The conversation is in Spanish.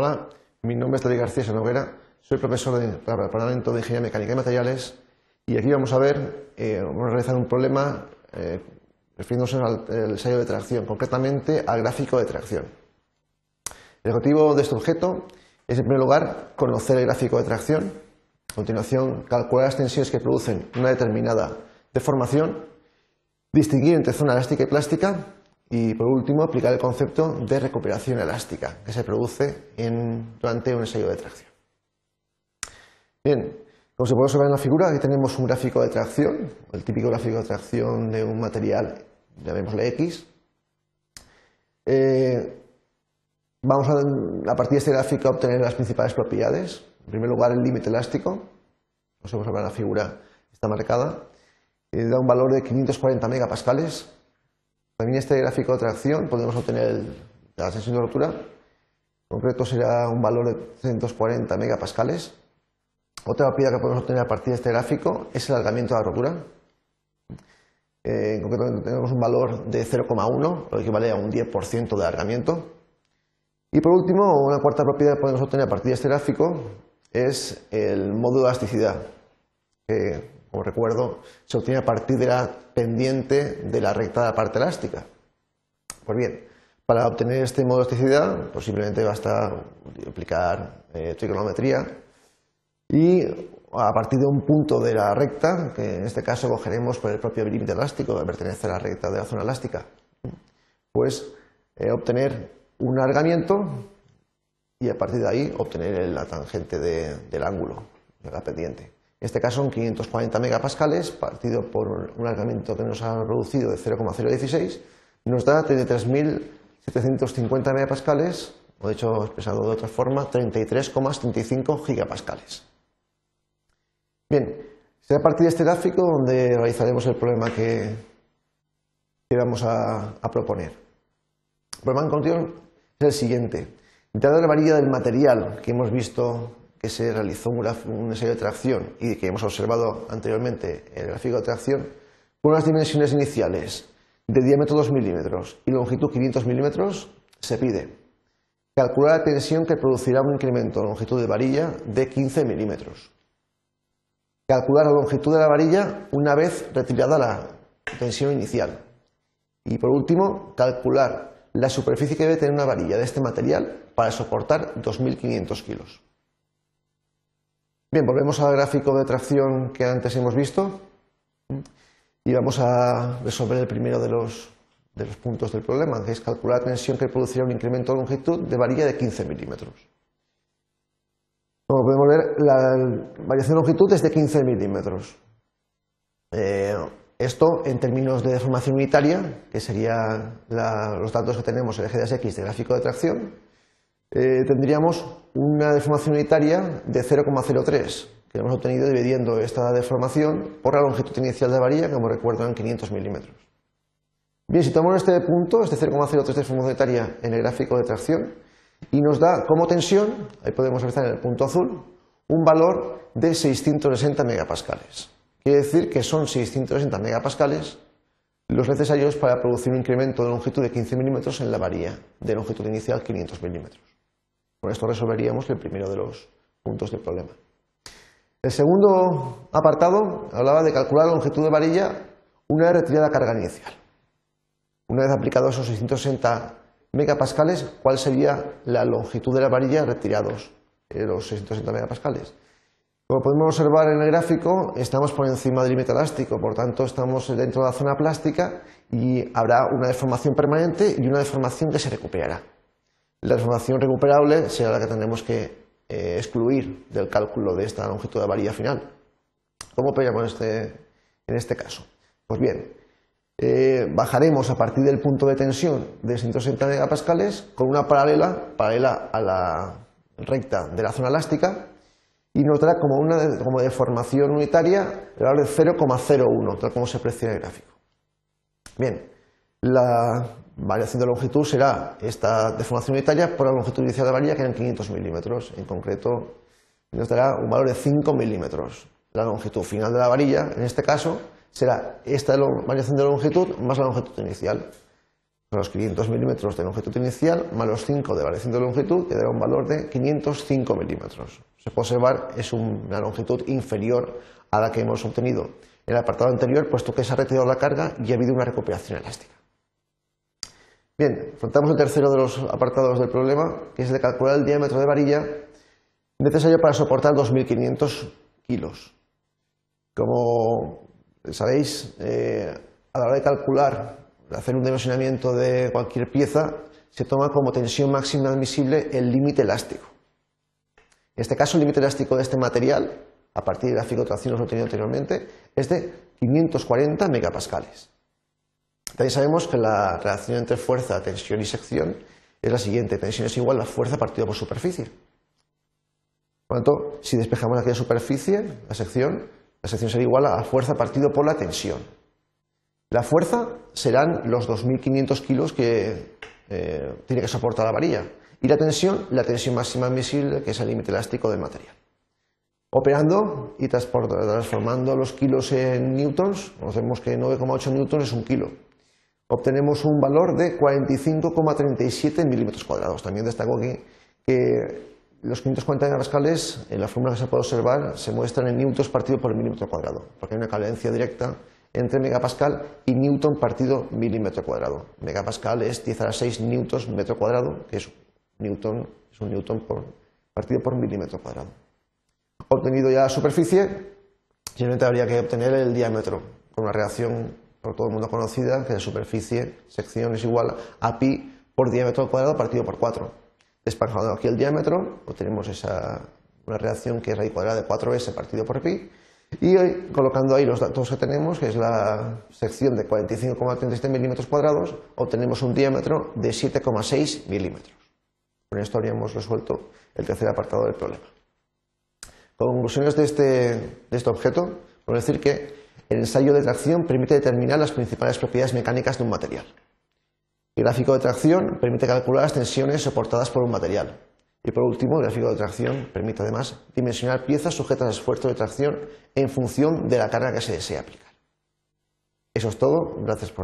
Hola, mi nombre es David García Sanoguera, soy profesor del Departamento de Ingeniería Mecánica y Materiales y aquí vamos a ver, eh, vamos a realizar un problema eh, refiriéndose al ensayo de tracción, concretamente al gráfico de tracción. El objetivo de este objeto es, en primer lugar, conocer el gráfico de tracción, a continuación, calcular las tensiones que producen una determinada deformación, distinguir entre zona elástica y plástica y por último, aplicar el concepto de recuperación elástica que se produce durante un ensayo de tracción. Bien, como se puede observar en la figura, aquí tenemos un gráfico de tracción, el típico gráfico de tracción de un material, llamémosle X. Eh, vamos a, partir de este gráfico a obtener las principales propiedades. En primer lugar, el límite elástico, como se puede observar en la figura, está marcada, eh, da un valor de 540 megapascales también este gráfico de tracción podemos obtener la tensión de rotura. En concreto será un valor de 340 megapascales. Otra propiedad que podemos obtener a partir de este gráfico es el alargamiento de la rotura. Eh, en concreto tenemos un valor de 0,1, lo que equivale a un 10% de alargamiento. Y por último, una cuarta propiedad que podemos obtener a partir de este gráfico es el módulo de elasticidad, como recuerdo, se obtiene a partir de la pendiente de la recta de la parte elástica. Pues bien, para obtener este modo de elasticidad, pues simplemente basta aplicar eh, trigonometría y a partir de un punto de la recta, que en este caso cogeremos por el propio límite elástico que pertenece a la recta de la zona elástica, pues eh, obtener un alargamiento y a partir de ahí obtener la tangente del ángulo de la pendiente. En este caso son 540 megapascales, partido por un alargamiento que nos ha reducido de 0,016, nos da 33.750 megapascales, o de hecho expresado de otra forma, 33,75 gigapascales. Bien, será a partir de este gráfico donde realizaremos el problema que, vamos a, proponer. El problema en condición es el siguiente. Dada la varilla del material que hemos visto que se realizó un, ensayo de tracción y que hemos observado anteriormente en el gráfico de tracción, con unas dimensiones iniciales de diámetro 2 milímetros y longitud 500 milímetros, se pide calcular la tensión que producirá un incremento de longitud de varilla de 15 milímetros. Calcular la longitud de la varilla una vez retirada la tensión inicial. Y por último, calcular la superficie que debe tener una varilla de este material para soportar 2.500 kilos. Bien, volvemos al gráfico de tracción que antes hemos visto y vamos a resolver el primero de los, puntos del problema, que es calcular la tensión que producirá un incremento de longitud de varilla de 15 milímetros. Como podemos ver, la variación de longitud es de 15 milímetros. Eh, esto en términos de deformación unitaria, que serían los datos que tenemos en el eje de X del gráfico de tracción, eh, tendríamos una deformación unitaria de 0,03 que hemos obtenido dividiendo esta deformación por la longitud inicial de varilla, que como recuerdo eran 500 milímetros. Bien, si tomamos este punto, este 0,03 de deformación unitaria en el gráfico de tracción, y nos da como tensión, ahí podemos empezar en el punto azul, un valor de 660 megapascales. Quiere decir que son 660 megapascales los necesarios para producir un incremento de longitud de 15 milímetros en la varilla de longitud inicial 500 milímetros. Con esto resolveríamos el primero de los puntos del problema. El segundo apartado hablaba de calcular la longitud de varilla una vez retirada la carga inicial. Una vez aplicado esos 660 megapascales, ¿cuál sería la longitud de la varilla retirados los 660 megapascales? Como podemos observar en el gráfico, estamos por encima del límite elástico, por tanto estamos dentro de la zona plástica y habrá una deformación permanente y una deformación que se recuperará. La deformación recuperable será la que tendremos que eh, excluir del cálculo de esta longitud de varilla final. ¿Cómo operamos este, en este caso? Pues bien, eh, bajaremos a partir del punto de tensión de 160 megapascales con una paralela, paralela a la recta de la zona elástica y nos dará como una como deformación unitaria el valor de 0,01, tal como se aprecia en el gráfico. Bien, la variación de longitud será esta deformación unitaria por la longitud inicial de la varilla, que eran 500 milímetros. En concreto, nos dará un valor de 5 milímetros. La longitud final de la varilla, en este caso, será esta variación de longitud más la longitud inicial. los 500 milímetros de longitud inicial más los 5 de variación de longitud, que da un valor de 505 milímetros. Se puede observar es una longitud inferior a la que hemos obtenido en el apartado anterior, puesto que se ha retirado la carga y ha habido una recuperación elástica. Bien, afrontamos el tercero de los apartados del problema, que es el de calcular el diámetro de varilla necesario para soportar 2.500 kilos. Como sabéis, eh, a la hora de calcular, de hacer un dimensionamiento de cualquier pieza, se toma como tensión máxima admisible el límite elástico. En este caso, el límite elástico de este material, a partir del gráfico de tracción obtenido anteriormente, es de 540 megapascales. También sabemos que la relación entre fuerza, tensión y sección es la siguiente. Tensión es igual a fuerza partida por superficie. Por lo tanto, si despejamos aquí la superficie, la sección, la sección será igual a fuerza partido por la tensión. La fuerza serán los 2.500 kilos que eh, tiene que soportar la varilla. Y la tensión, la tensión máxima admisible, que es el límite elástico del material. Operando y transformando los kilos en newtons, conocemos que 9,8 newtons es un kilo. Obtenemos un valor de 45,37 milímetros cuadrados. También destaco aquí que los 540 megapascales, en la fórmula que se puede observar, se muestran en newtons partido por milímetro cuadrado, porque hay una cadencia directa entre megapascal y newton partido milímetro cuadrado. Megapascal es 10 a la 6 newtons metro cuadrado, que es, newton, es un newton partido por milímetro cuadrado. Obtenido ya la superficie, simplemente habría que obtener el diámetro, con una reacción por todo el mundo conocida, que la superficie, sección es igual a pi por diámetro cuadrado partido por 4. Desparjando aquí el diámetro, obtenemos esa, una reacción que es raíz cuadrada de 4s partido por pi, y colocando ahí los datos que tenemos, que es la sección de 45,37 milímetros cuadrados, obtenemos un diámetro de 7,6 milímetros. Con esto habríamos resuelto el tercer apartado del problema. Conclusiones de este, de este objeto, podemos decir que el ensayo de tracción permite determinar las principales propiedades mecánicas de un material. El gráfico de tracción permite calcular las tensiones soportadas por un material. Y por último, el gráfico de tracción permite además dimensionar piezas sujetas a esfuerzo de tracción en función de la carga que se desea aplicar. Eso es todo. Gracias por